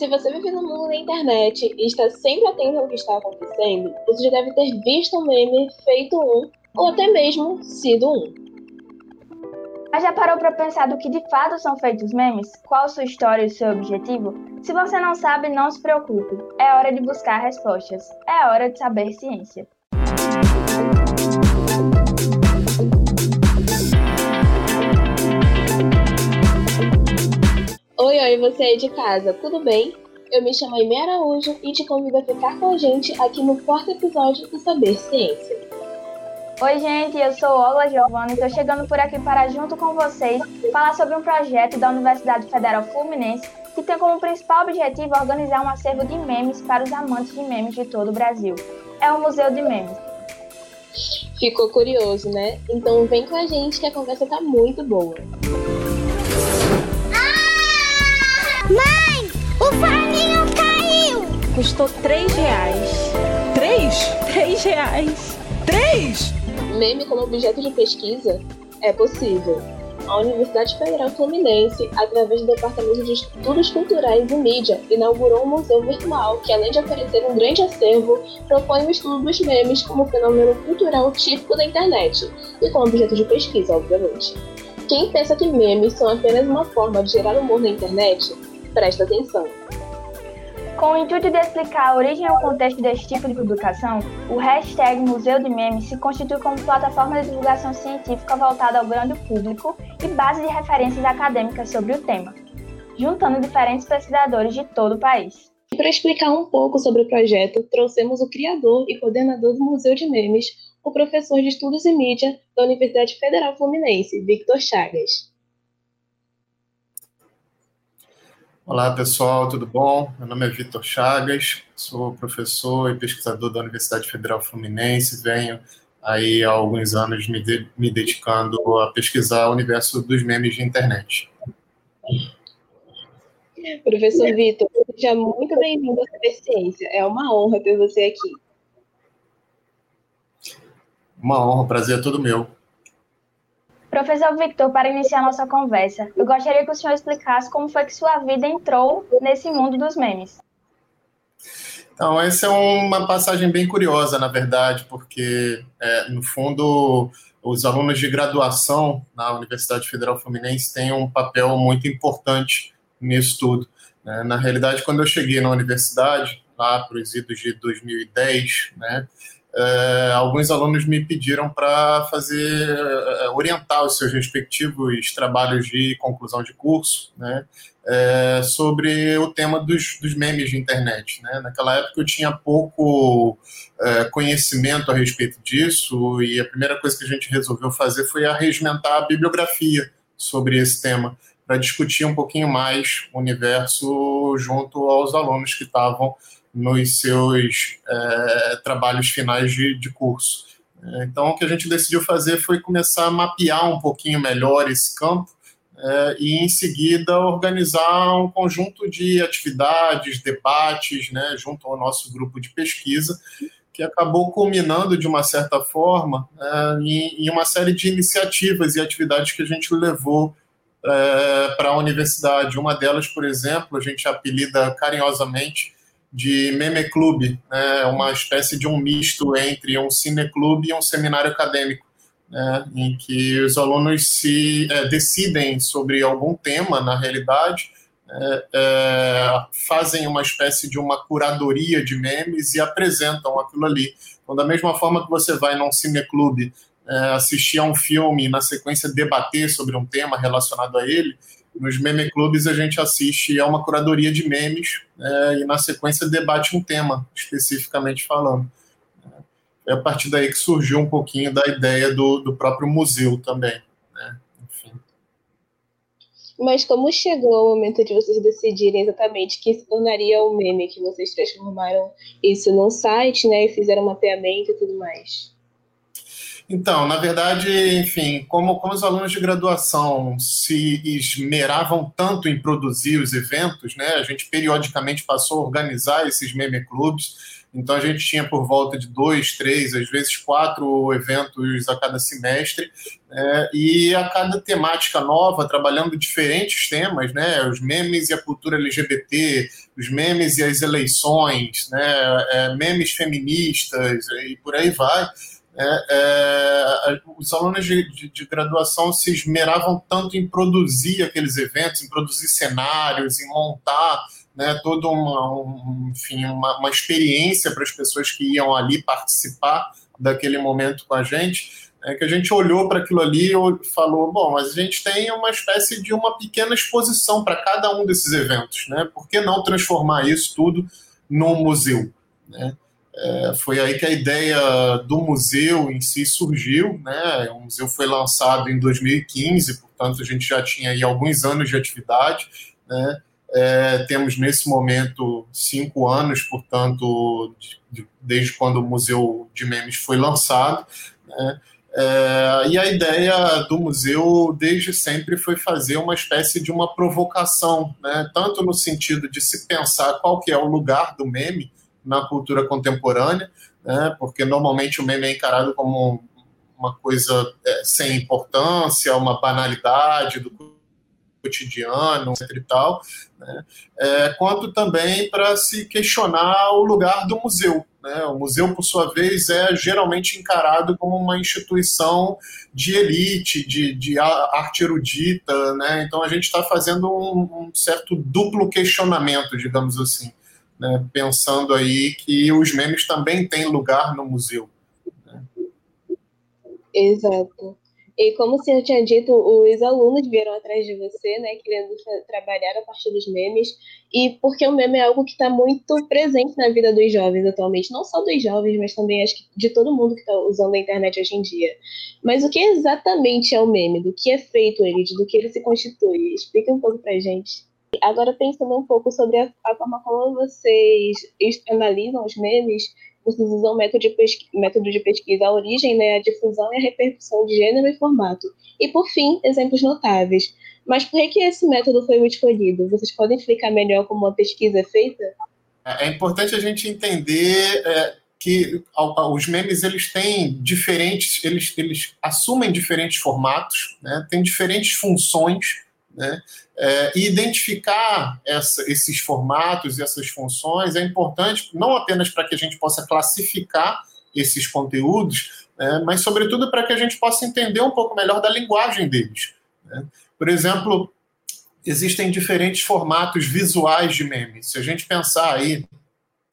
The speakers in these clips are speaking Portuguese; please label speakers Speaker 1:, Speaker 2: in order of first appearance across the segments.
Speaker 1: Se você vive no mundo da internet e está sempre atento ao que está acontecendo, você já deve ter visto um meme feito um, ou até mesmo sido um.
Speaker 2: Mas já parou para pensar do que de fato são feitos memes? Qual sua história e seu objetivo? Se você não sabe, não se preocupe. É hora de buscar respostas. É hora de saber ciência.
Speaker 1: Oi, oi, você aí de casa, tudo bem? Eu me chamo Aimee Araújo e te convido a ficar com a gente aqui no quarto episódio do Saber Ciência.
Speaker 2: Oi, gente, eu sou Olga Giovanna e estou chegando por aqui para, junto com vocês, falar sobre um projeto da Universidade Federal Fluminense que tem como principal objetivo organizar um acervo de memes para os amantes de memes de todo o Brasil. É o Museu de Memes.
Speaker 1: Ficou curioso, né? Então vem com a gente que a conversa tá muito boa.
Speaker 3: Mãe, o forninho caiu!
Speaker 4: Custou três reais.
Speaker 5: Três? Três reais. Três?
Speaker 1: Meme como objeto de pesquisa? É possível. A Universidade Federal Fluminense, através do Departamento de Estudos Culturais e Mídia, inaugurou um museu virtual que, além de oferecer um grande acervo, propõe o estudo dos memes como fenômeno cultural típico da internet e como objeto de pesquisa, obviamente. Quem pensa que memes são apenas uma forma de gerar humor na internet Presta atenção.
Speaker 2: Com o intuito de explicar a origem e o contexto desse tipo de publicação, o hashtag Museu de Memes se constitui como plataforma de divulgação científica voltada ao grande público e base de referências acadêmicas sobre o tema, juntando diferentes pesquisadores de todo o país.
Speaker 1: Para explicar um pouco sobre o projeto, trouxemos o criador e coordenador do Museu de Memes, o professor de Estudos e Mídia da Universidade Federal Fluminense, Victor Chagas.
Speaker 6: Olá pessoal, tudo bom? Meu nome é Vitor Chagas, sou professor e pesquisador da Universidade Federal Fluminense, venho aí há alguns anos me, de, me dedicando a pesquisar o universo dos memes de internet.
Speaker 1: Professor Vitor, seja muito bem-vindo à Ciência. É uma honra ter você aqui.
Speaker 6: Uma honra, prazer é todo meu.
Speaker 2: Professor Victor, para iniciar nossa conversa, eu gostaria que o senhor explicasse como foi que sua vida entrou nesse mundo dos memes.
Speaker 6: Então, essa é uma passagem bem curiosa, na verdade, porque, é, no fundo, os alunos de graduação na Universidade Federal Fluminense têm um papel muito importante nisso tudo. Né? Na realidade, quando eu cheguei na universidade, lá para os idos de 2010, né, é, alguns alunos me pediram para fazer, é, orientar os seus respectivos trabalhos de conclusão de curso, né, é, sobre o tema dos, dos, memes de internet. Né. Naquela época eu tinha pouco é, conhecimento a respeito disso e a primeira coisa que a gente resolveu fazer foi arregimentar a bibliografia sobre esse tema, para discutir um pouquinho mais o universo junto aos alunos que estavam nos seus é, trabalhos finais de, de curso. É, então, o que a gente decidiu fazer foi começar a mapear um pouquinho melhor esse campo é, e, em seguida, organizar um conjunto de atividades, debates, né, junto ao nosso grupo de pesquisa, que acabou culminando, de uma certa forma, é, em, em, uma série de iniciativas e atividades que a gente levou é, para a universidade. Uma delas, por exemplo, a gente apelida carinhosamente de meme clube, né, uma espécie de um misto entre um cineclube e um seminário acadêmico, né, em que os alunos se é, decidem sobre algum tema, na realidade, é, é, fazem uma espécie de uma curadoria de memes e apresentam aquilo ali. Então, da mesma forma que você vai num cineclube é, assistir a um filme e, na sequência, debater sobre um tema relacionado a ele, nos meme clubes a gente assiste a uma curadoria de memes é, e na sequência debate um tema especificamente falando. É a partir daí que surgiu um pouquinho da ideia do, do próprio museu também. Né? Enfim.
Speaker 1: Mas como chegou o momento de vocês decidirem exatamente que se tornaria o meme, que vocês transformaram isso num site, né, e fizeram um mapeamento e tudo mais?
Speaker 6: Então, na verdade, enfim, como, como os alunos de graduação se esmeravam tanto em produzir os eventos, né, a gente periodicamente passou a organizar esses meme clubes. Então, a gente tinha por volta de dois, três, às vezes quatro eventos a cada semestre, né, e a cada temática nova, trabalhando diferentes temas, né, os memes e a cultura LGBT, os memes e as eleições, né, é, memes feministas e por aí vai é, é, os alunos de, de, de, graduação se esmeravam tanto em produzir aqueles eventos, em produzir cenários, em montar né, toda uma, um, enfim, uma, uma experiência para as pessoas que iam ali participar daquele momento com a gente, é, que a gente olhou para aquilo ali e falou, bom, mas a gente tem uma espécie de uma pequena exposição para cada um desses eventos, né? Por que não transformar isso tudo num museu, né? É, foi aí que a ideia do museu em si surgiu. Né? O museu foi lançado em 2015, portanto, a gente já tinha aí alguns anos de atividade. Né? É, temos nesse momento cinco anos, portanto, de, de, desde quando o Museu de Memes foi lançado. Né? É, e a ideia do museu, desde sempre, foi fazer uma espécie de uma provocação, né? tanto no sentido de se pensar qual que é o lugar do meme, na cultura contemporânea, né, porque normalmente o meme é encarado como uma coisa é, sem importância, uma banalidade do cotidiano, etc. e tal, né, é, quanto também para se questionar o lugar do museu. Né? O museu, por sua vez, é geralmente encarado como uma instituição de elite, de, de arte erudita, né? então a gente está fazendo um, um certo duplo questionamento, digamos assim né, pensando aí que os memes também têm lugar no museu. Né?
Speaker 1: Exato. E como o senhor tinha dito, os alunos vieram atrás de você, né, querendo trabalhar a partir dos memes, e porque o meme é algo que está muito presente na vida dos jovens atualmente, não só dos jovens, mas também acho que de todo mundo que está usando a internet hoje em dia. Mas o que exatamente é o meme? Do que é feito ele? Do que ele se constitui? Explica um pouco pra gente. Agora, pensando um pouco sobre a, a forma como vocês analisam os memes, vocês usam método de, pesquisa, método de pesquisa, a origem, né, a difusão e a repercussão de gênero e formato. E, por fim, exemplos notáveis. Mas por que esse método foi o escolhido? Vocês podem explicar melhor como a pesquisa é feita?
Speaker 6: É, é importante a gente entender é, que os memes eles têm diferentes, eles, eles assumem diferentes formatos, né, têm diferentes funções, né? É, e identificar essa, esses formatos e essas funções é importante, não apenas para que a gente possa classificar esses conteúdos, né, mas, sobretudo, para que a gente possa entender um pouco melhor da linguagem deles. Né? Por exemplo, existem diferentes formatos visuais de memes. Se a gente pensar aí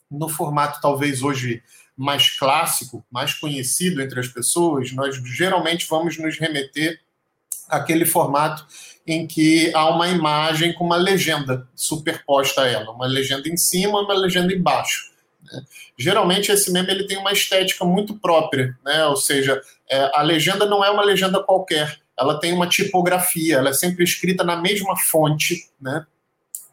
Speaker 6: no formato, talvez hoje mais clássico, mais conhecido entre as pessoas, nós geralmente vamos nos remeter àquele formato em que há uma imagem com uma legenda superposta a ela, uma legenda em cima, uma legenda embaixo. Né? Geralmente esse meme ele tem uma estética muito própria, né? ou seja, é, a legenda não é uma legenda qualquer, ela tem uma tipografia, ela é sempre escrita na mesma fonte, né?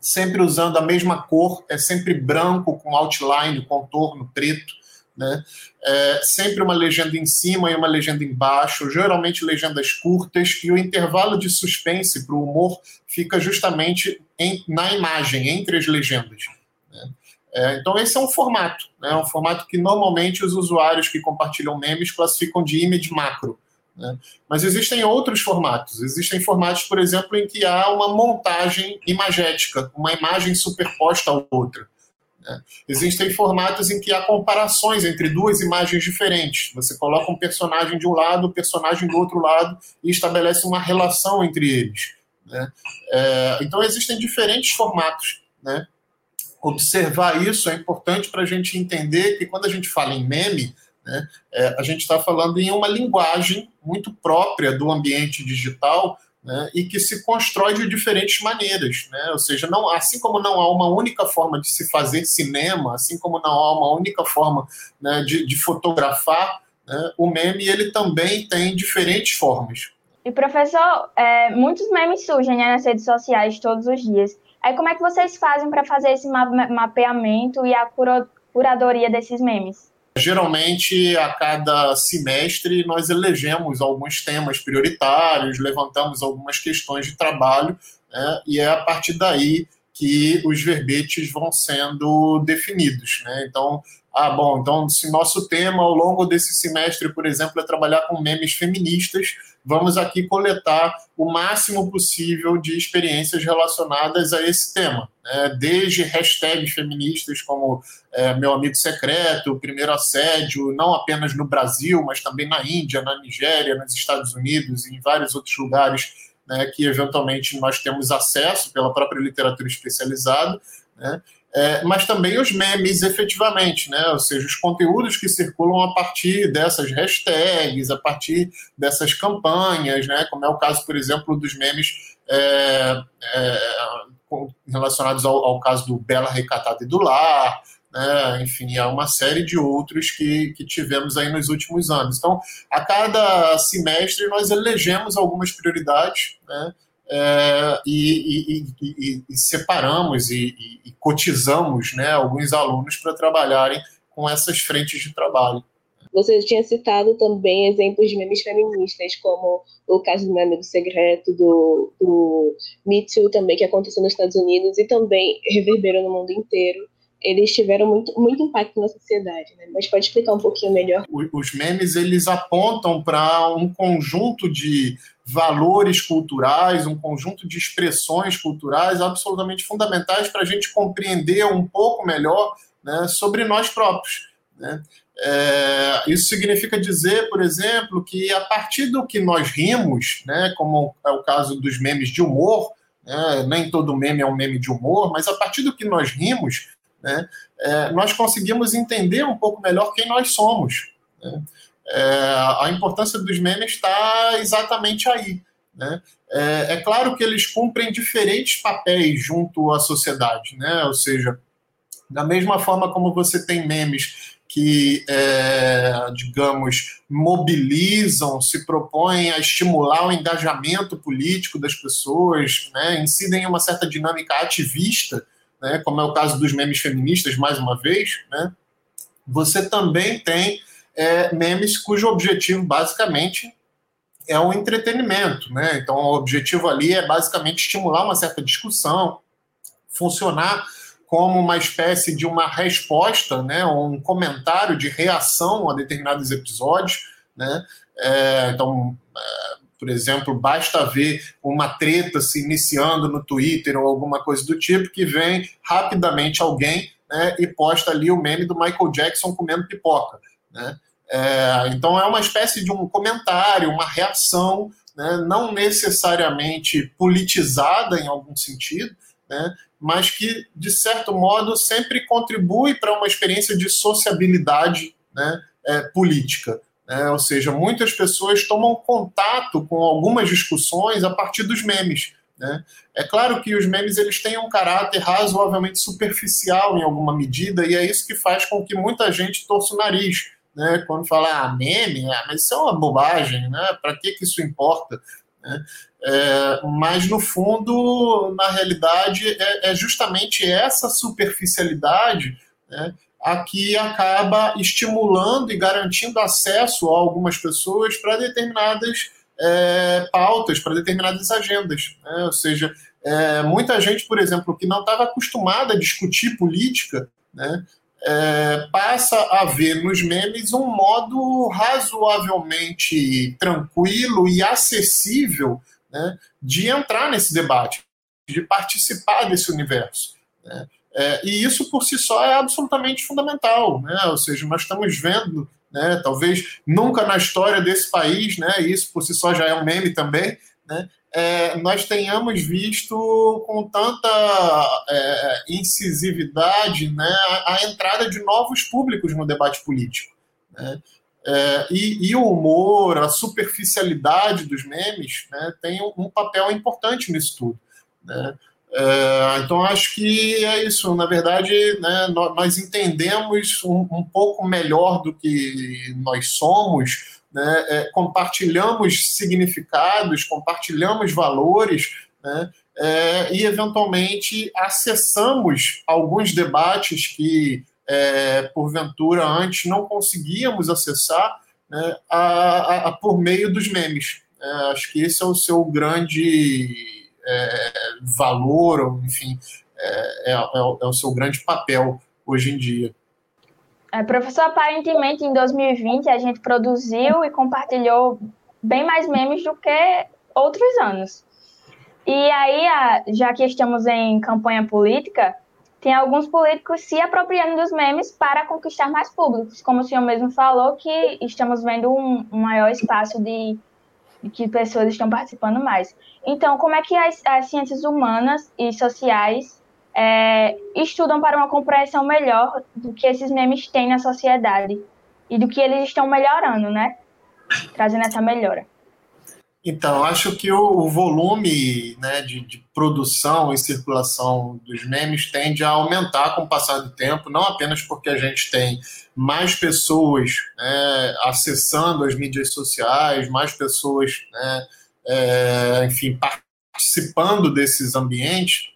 Speaker 6: sempre usando a mesma cor, é sempre branco com outline, contorno preto né? É, sempre uma legenda em cima e uma legenda embaixo, geralmente legendas curtas, e o intervalo de suspense para o humor fica justamente em, na imagem, entre as legendas. Né? É, então, esse é um formato, né? um formato que normalmente os usuários que compartilham memes classificam de image macro. Né? Mas existem outros formatos. Existem formatos, por exemplo, em que há uma montagem imagética, uma imagem superposta à outra. Né? Existem formatos em que há comparações entre duas imagens diferentes. Você coloca um personagem de um lado, um personagem do outro lado e estabelece uma relação entre eles. Né? É, então existem diferentes formatos. Né? Observar isso é importante para a gente entender que quando a gente fala em meme, né, é, a gente está falando em uma linguagem muito própria do ambiente digital né, e que se constrói de diferentes maneiras, né? Ou seja, não, assim como não há uma única forma de se fazer cinema, assim como não há uma única forma né, de, de, fotografar, né, o meme ele também tem diferentes formas.
Speaker 2: E professor, é, muitos memes surgem né, nas redes sociais todos os dias. Aí como é que vocês fazem para fazer esse mapeamento e a curadoria desses memes?
Speaker 6: Geralmente, a cada semestre, nós elegemos alguns temas prioritários, levantamos algumas questões de trabalho, né, e é a partir daí que os verbetes vão sendo definidos. Né? Então, ah, bom, então se nosso tema ao longo desse semestre, por exemplo, é trabalhar com memes feministas, vamos aqui coletar o máximo possível de experiências relacionadas a esse tema, né? desde hashtags feministas como é, meu amigo secreto, primeiro assédio, não apenas no Brasil, mas também na Índia, na Nigéria, nos Estados Unidos e em vários outros lugares né, que eventualmente nós temos acesso pela própria literatura especializada, né? é, mas também os memes efetivamente, né? ou seja, os conteúdos que circulam a partir dessas hashtags, a partir dessas campanhas, né? como é o caso, por exemplo, dos memes é, é, relacionados ao, ao, caso do Bela Recatada e do Lar, né? enfim, há uma série de outros que, que tivemos aí nos últimos anos. Então, a cada semestre nós elegemos algumas prioridades, né? é, e, e, e, e, separamos e, cotizamos né, alguns alunos para trabalharem com essas frentes de trabalho.
Speaker 1: Você tinha citado também exemplos de memes feministas, como o caso do meu amigo secreto, do, do Me Too também, que aconteceu nos Estados Unidos e também reverberou no mundo inteiro. Eles tiveram muito, muito impacto na sociedade, né? Mas pode explicar um pouquinho melhor?
Speaker 6: Os memes, eles apontam para um conjunto de valores culturais, um conjunto de expressões culturais absolutamente fundamentais para a gente compreender um pouco melhor né, sobre nós próprios. Né? É, isso significa dizer, por exemplo, que a partir do que nós rimos, né, como é o caso dos memes de humor, né, nem todo meme é um meme de humor, mas a partir do que nós rimos, né, é, nós conseguimos entender um pouco melhor quem nós somos. Né? é, a importância dos memes está exatamente aí. Né? É, é, claro que eles cumprem diferentes papéis junto à sociedade, né? ou seja, da mesma forma como você tem memes que, é, digamos, mobilizam, se propõem a estimular o engajamento político das pessoas, né? incidem em uma certa dinâmica ativista, né? como é o caso dos memes feministas, mais uma vez, né? você também tem é, memes cujo objetivo basicamente é o entretenimento, né? Então o objetivo ali é basicamente estimular uma certa discussão, funcionar como uma espécie de uma resposta, né? Um comentário de reação a determinados episódios, né? É, então, é, por exemplo, basta ver uma treta se iniciando no Twitter ou alguma coisa do tipo que vem rapidamente alguém né, e posta ali o meme do Michael Jackson comendo pipoca. Né? É, então é uma espécie de um comentário, uma reação, né, não necessariamente politizada em algum sentido, né, mas que, de certo modo, sempre contribui para uma experiência de sociabilidade né, é, política. Né, ou seja, muitas pessoas tomam contato com algumas discussões a partir dos memes. Né? É claro que os memes eles têm um caráter razoavelmente superficial em alguma medida, e é isso que faz com que muita gente torça o nariz né? Quando fala ah, meme, ah, mas isso é uma bobagem, né? Para que, que isso importa? Né? É, mas no fundo, na realidade, é, é justamente essa superficialidade né, a que acaba estimulando e garantindo acesso a algumas pessoas para determinadas é, pautas, para determinadas agendas. Né? Ou seja, é, muita gente, por exemplo, que não estava acostumada a discutir política, né, é, passa a ver nos memes um modo razoavelmente tranquilo e acessível né, de entrar nesse debate, de participar desse universo. Né? É, e isso por si só é absolutamente fundamental, né? ou seja, nós estamos vendo, né, talvez nunca na história desse país, né, isso por si só já é um meme também, né, é, nós tenhamos visto com tanta é, incisividade né, a, a, entrada de novos públicos no debate político. Né? É, e, e, o humor, a superficialidade dos memes né, tem um, um, papel importante nisso tudo. Né? É, então, acho que é isso. Na verdade, né, nós entendemos um, um pouco melhor do que nós somos né, é, compartilhamos significados, compartilhamos valores, né, é, e eventualmente acessamos alguns debates que é, porventura antes não conseguíamos acessar né, a, a, a, por meio dos memes. É, acho que esse é o seu grande é, valor, enfim, é, é, é, o, é, o, seu grande papel hoje em dia.
Speaker 2: É, professor, aparentemente em 2020 a gente produziu e compartilhou bem mais memes do que outros anos. E aí, já que estamos em campanha política, tem alguns políticos se apropriando dos memes para conquistar mais públicos, como o senhor mesmo falou, que estamos vendo um, maior espaço de, que pessoas estão participando mais. Então, como é que as, as ciências humanas e sociais é, estudam para uma compreensão melhor do que esses memes têm na sociedade e do que eles estão melhorando, né? Trazendo essa melhora.
Speaker 6: Então, acho que o volume né, de, de, produção e circulação dos memes tende a aumentar com o passar do tempo, não apenas porque a gente tem mais pessoas né, acessando as mídias sociais, mais pessoas, né, é, enfim, participando desses ambientes,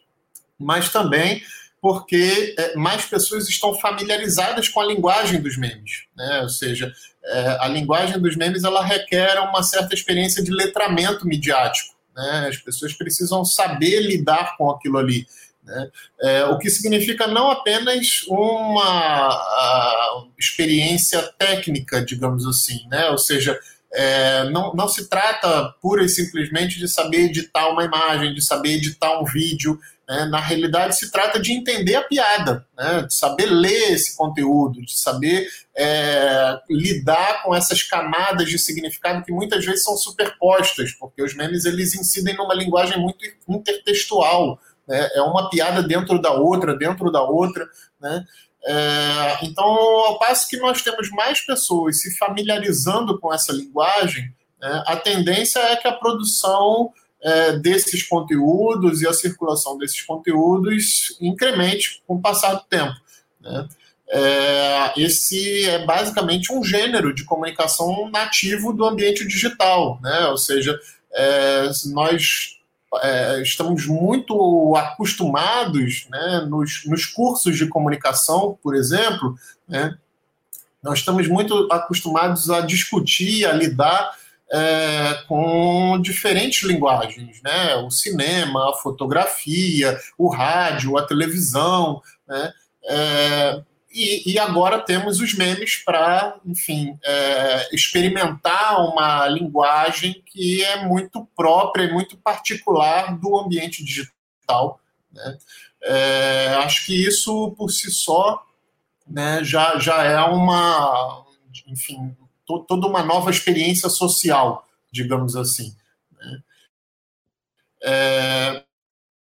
Speaker 6: mas também porque é, mais pessoas estão familiarizadas com a linguagem dos memes, né? Ou seja, é, a linguagem dos memes ela requer uma certa experiência de letramento midiático, né? As pessoas precisam saber lidar com aquilo ali. Né? É, o que significa não apenas uma experiência técnica, digamos assim, né? ou seja, é, não, não se trata pura e simplesmente de saber editar uma imagem, de saber editar um vídeo, né? Na realidade, se trata de entender a piada, né? de saber ler esse conteúdo, de saber é, lidar com essas camadas de significado que muitas vezes são superpostas, porque os memes eles incidem numa linguagem muito intertextual. Né? É uma piada dentro da outra, dentro da outra. Né? É, então, ao passo que nós temos mais pessoas se familiarizando com essa linguagem, né, a tendência é que a produção é, desses conteúdos e a circulação desses conteúdos incremente com o passar do tempo. Né? É, esse é basicamente um gênero de comunicação nativo do ambiente digital, né? ou seja, é, nós é, estamos muito acostumados né, nos, nos cursos de comunicação, por exemplo, né, nós estamos muito acostumados a discutir, a lidar é, com diferentes linguagens, né? O cinema, a fotografia, o rádio, a televisão, né? É, e, e, agora temos os memes para, enfim, é, experimentar uma linguagem que é muito própria e muito particular do ambiente digital. Né? É, acho que isso por si só né, já, já é uma, enfim, to, toda uma nova experiência social, digamos assim. Né? É,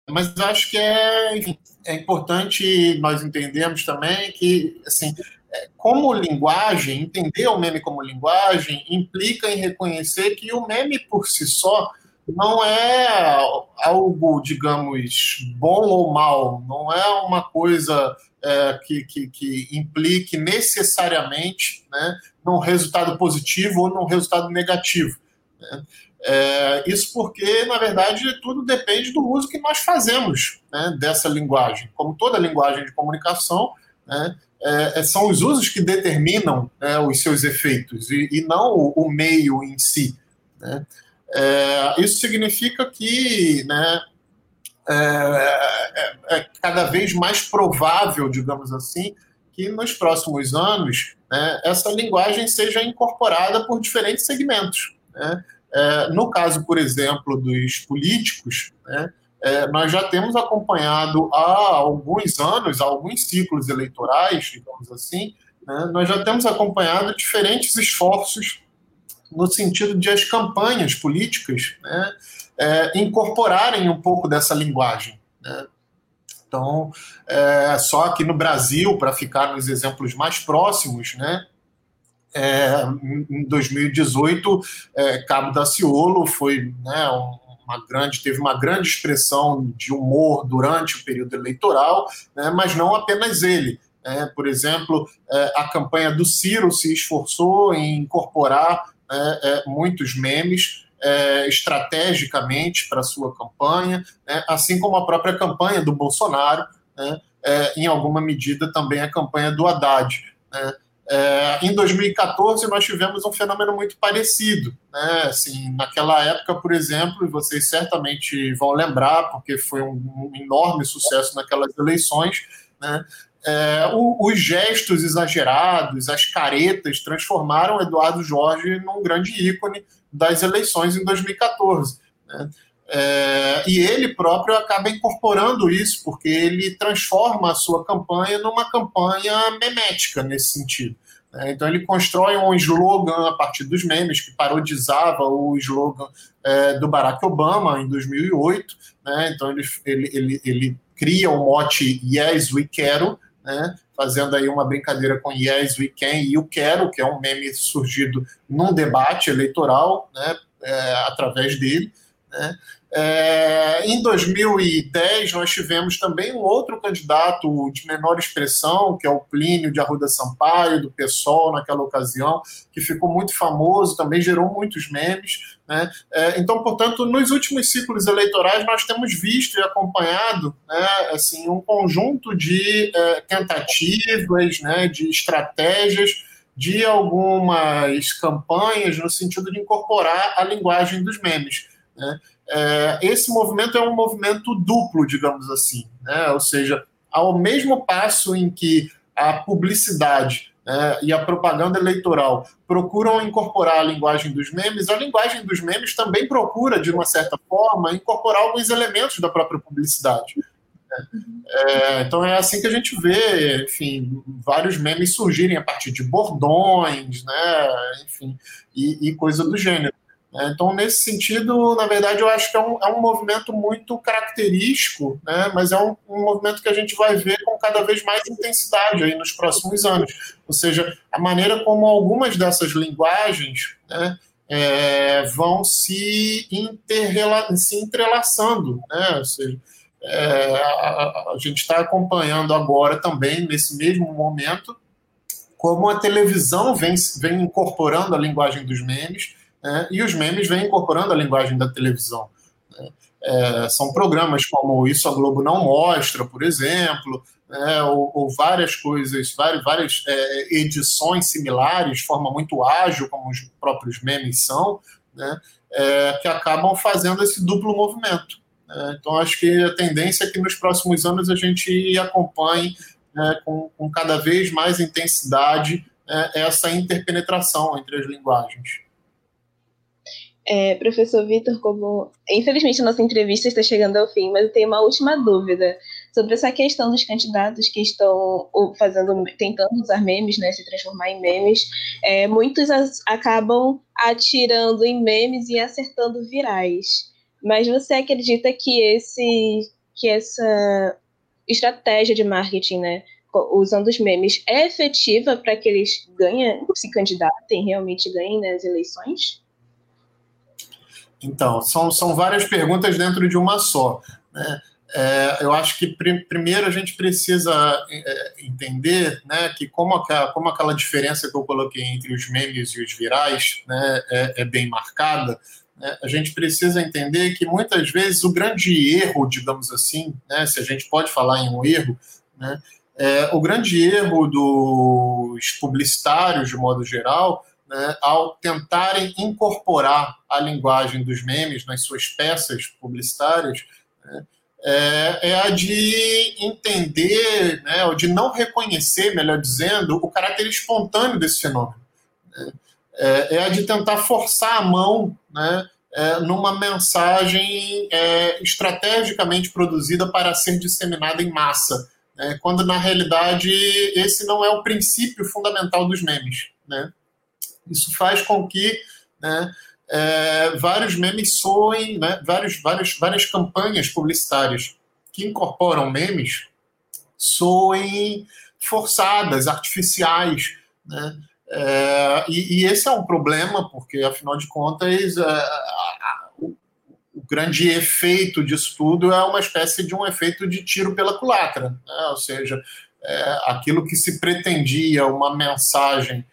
Speaker 6: mas acho que é, enfim, é importante nós entendermos também que, assim, é, como linguagem, entender o meme como linguagem implica em reconhecer que o meme por si só não é algo, digamos, bom ou mal, não é uma coisa é, que, que, que, implique necessariamente né, num resultado positivo ou num resultado negativo. Né? É, isso porque, na verdade, tudo depende do uso que nós fazemos né, dessa linguagem. Como toda linguagem de comunicação, né, é, é são os usos que determinam né, os seus efeitos e, e não o, o, meio em si. Né. É, isso significa que né, é, é, é, cada vez mais provável, digamos assim, que nos próximos anos né, essa linguagem seja incorporada por diferentes segmentos. Né? É, no caso, por exemplo, dos políticos, né, é, nós já temos acompanhado há alguns anos, há alguns ciclos eleitorais, digamos assim, né, nós já temos acompanhado diferentes esforços no sentido de as campanhas políticas né, é, incorporarem um pouco dessa linguagem. Né? Então, é, só aqui no Brasil, para ficar nos exemplos mais próximos, né, é, em 2018, é, Cabo Daciolo foi né, uma grande, teve uma grande expressão de humor durante o período eleitoral, né, mas não apenas ele. Né, por exemplo, é, a campanha do Ciro se esforçou em incorporar é, muitos memes é, estrategicamente para sua campanha, né, assim como a própria campanha do Bolsonaro, né, é, em alguma medida, também a campanha do Haddad. Né? É, em 2014, nós tivemos um fenômeno muito parecido. Né? Assim, naquela época, por exemplo, e vocês certamente vão lembrar, porque foi um, um enorme sucesso naquelas eleições, né? É, o, os gestos exagerados, as caretas, transformaram Eduardo Jorge num grande ícone das eleições em 2014. Né? É, e ele próprio acaba incorporando isso, porque ele transforma a sua campanha numa campanha memética nesse sentido. Né? Então ele constrói um slogan a partir dos memes que parodizava o slogan é, do Barack Obama em 2008. Né? Então ele, ele, ele, ele cria o mote Yes, we quero, né? fazendo aí uma brincadeira com Yes, we can e o quero, que é um meme surgido num debate eleitoral né? É, através dele. Né? É, em 2010, nós tivemos também um outro candidato de menor expressão, que é o Plínio de Arruda Sampaio, do PSOL, naquela ocasião, que ficou muito famoso, também gerou muitos memes. Né? É, então, portanto, nos últimos ciclos eleitorais, nós temos visto e acompanhado né, assim, um conjunto de é, tentativas, né, de estratégias de algumas campanhas no sentido de incorporar a linguagem dos memes. Né? É, esse movimento é um movimento duplo, digamos assim, né? ou seja, ao mesmo passo em que a publicidade né, e a propaganda eleitoral procuram incorporar a linguagem dos memes, a linguagem dos memes também procura, de uma certa forma, incorporar alguns elementos da própria publicidade. Né? É, então é assim que a gente vê, enfim, vários memes surgirem a partir de bordões, né, enfim, e, e coisa do gênero. Né? Então, nesse sentido, na verdade, eu acho que é um, é um movimento muito característico, né? mas é um, um, movimento que a gente vai ver com cada vez mais intensidade aí nos próximos anos. Ou seja, a maneira como algumas dessas linguagens né, é, vão se, se entrelaçando. Né? Ou seja, é, a, a gente está acompanhando agora também, nesse mesmo momento, como a televisão vem, vem incorporando a linguagem dos memes, né? e os memes vêm incorporando a linguagem da televisão. Né? É, são programas como Isso a Globo Não Mostra, por exemplo, né? ou, ou, várias coisas, várias, várias é, edições similares, de forma muito ágil, como os próprios memes são, né? é, que acabam fazendo esse duplo movimento. Né? Então, acho que a tendência é que nos próximos anos a gente acompanhe né, com, com cada vez mais intensidade né, essa interpenetração entre as linguagens.
Speaker 1: É, professor Vitor, como infelizmente a nossa entrevista está chegando ao fim, mas eu tenho uma última dúvida sobre essa questão dos candidatos que estão fazendo, tentando usar memes, né, se transformar em memes. É, muitos as, acabam atirando em memes e acertando virais. Mas você acredita que esse, que essa estratégia de marketing, né, usando os memes, é efetiva para que eles ganhem, se candidatem, realmente ganhem nas eleições?
Speaker 6: Então, são, são várias perguntas dentro de uma só. Né? É, eu acho que pr primeiro a gente precisa é, entender né, que como aquela, como aquela diferença que eu coloquei entre os memes e os virais né, é, é bem marcada, né, a gente precisa entender que muitas vezes o grande erro, digamos assim, né, se a gente pode falar em um erro, né, é, o grande erro dos publicitários, de modo geral, né, ao tentarem incorporar a linguagem dos memes nas suas peças publicitárias, né, é, é, a de entender, né, ou de não reconhecer, melhor dizendo, o caráter espontâneo desse fenômeno. Né, é, é, a de tentar forçar a mão né, é, numa mensagem é, estrategicamente produzida para ser disseminada em massa, né, quando na realidade esse não é o princípio fundamental dos memes. Né? Isso faz com que né, é, vários memes soem, né, vários, vários, várias campanhas publicitárias que incorporam memes soem forçadas, artificiais. Né? É, e, e, esse é um problema, porque, afinal de contas, é, a, a, o, o, grande efeito disso tudo é uma espécie de um efeito de tiro pela culatra. Né? Ou seja, é, aquilo que se pretendia uma mensagem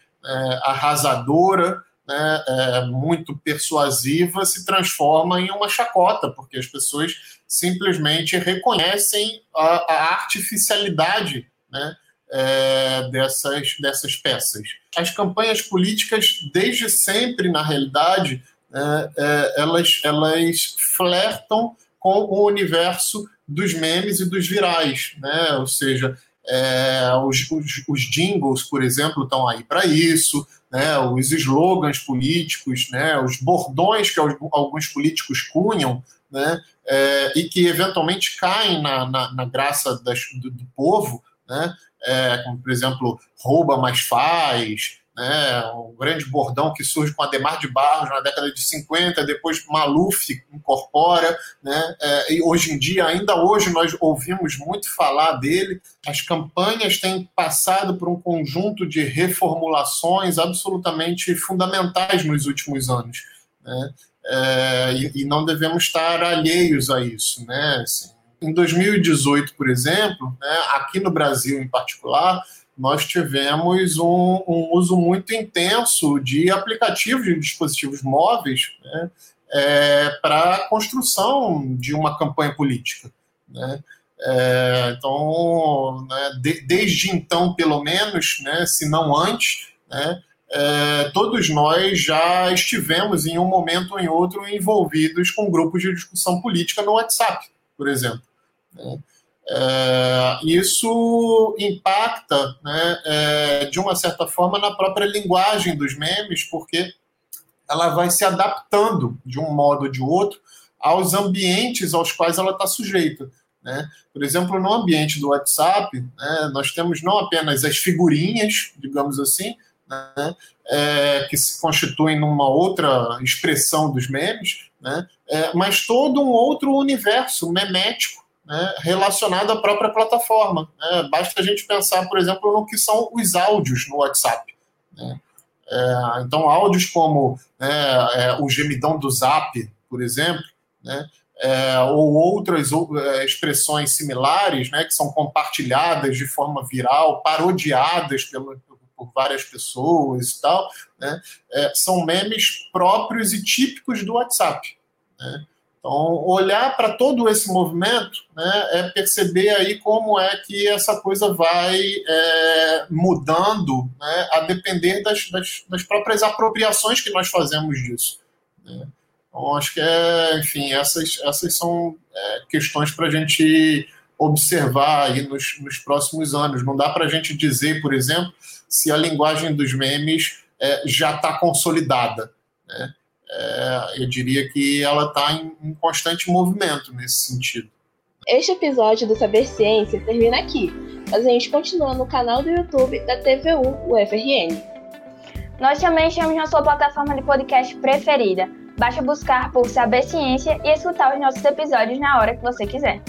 Speaker 6: arrasadora, né, é, muito persuasiva se transforma em uma chacota, porque as pessoas simplesmente reconhecem a, a artificialidade né, é, dessas, dessas peças. As campanhas políticas, desde sempre, na realidade, é, é, elas, elas flertam com o universo dos memes e dos virais, né? ou seja, é, os, os, os, jingles, por exemplo, estão aí para isso, né? os slogans políticos, né? os bordões que alguns políticos cunham, né? É, e que eventualmente caem na, na, na graça das, do, do, povo, né? É, como, por exemplo, rouba, mas faz, né, um grande bordão que surge com Ademar de Barros na década de 50, depois Maluf incorpora, né, é, e hoje em dia, ainda hoje, nós ouvimos muito falar dele. As campanhas têm passado por um conjunto de reformulações absolutamente fundamentais nos últimos anos. Né, é, e, e, não devemos estar alheios a isso. Né, assim, em 2018, por exemplo, né, aqui no Brasil em particular, nós tivemos um, um, uso muito intenso de aplicativos de dispositivos móveis né, é, para a construção de uma campanha política. Né? É, então, né, de, desde então, pelo menos, né, se não antes, né, é, todos nós já estivemos em um momento ou em outro envolvidos com grupos de discussão política no WhatsApp, por exemplo. É, isso impacta, né, é, de uma certa forma, na própria linguagem dos memes, porque ela vai se adaptando de um modo ou de outro aos ambientes aos quais ela está sujeita. Né? Por exemplo, no ambiente do WhatsApp, né, nós temos não apenas as figurinhas, digamos assim, né, é, que se constituem numa outra expressão dos memes, né, é, mas todo um outro universo memético né, relacionado à própria plataforma. Né? Basta a gente pensar, por exemplo, no que são os áudios no WhatsApp. Né? É, então, áudios como né, é, o gemidão do Zap, por exemplo, né, é, ou outras ou, é, expressões similares, né, que são compartilhadas de forma viral, parodiadas pelo, por várias pessoas e tal, é, são memes próprios e típicos do WhatsApp. Né? Então, olhar para todo esse movimento né, é perceber aí como é que essa coisa vai é, mudando né, a depender das, das, das, próprias apropriações que nós fazemos disso. Né? Então, acho que, é, enfim, essas, essas são é, questões para a gente observar aí nos, nos próximos anos. Não dá para a gente dizer, por exemplo, se a linguagem dos memes é, já está consolidada. Né? É, eu diria que ela está em, em constante movimento nesse sentido.
Speaker 1: Este episódio do Saber Ciência termina aqui, mas a gente continua no canal do YouTube da TVU UFRN.
Speaker 2: Nós também estamos na sua plataforma de podcast preferida. Basta buscar por Saber Ciência e escutar os nossos episódios na hora que você quiser.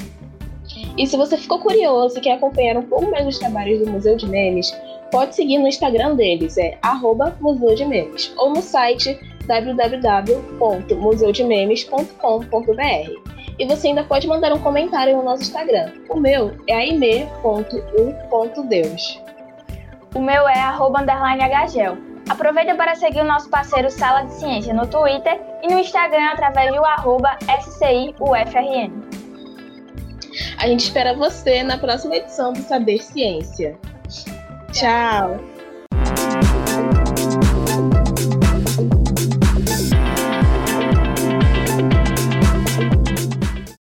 Speaker 1: E se você ficou curioso e quer acompanhar um pouco mais dos trabalhos do Museu de Memes, pode seguir no Instagram deles, é arroba Museu de Memes, ou no site www.museudememes.com.br. E você ainda pode mandar um comentário no nosso Instagram. O meu é aime.u.deus.
Speaker 2: O meu é agagel. Aproveita para seguir o nosso parceiro Sala de Ciência no Twitter e no Instagram através do arroba SCIUFRN.
Speaker 1: A gente espera você na próxima edição do Saber Ciência. Tchau.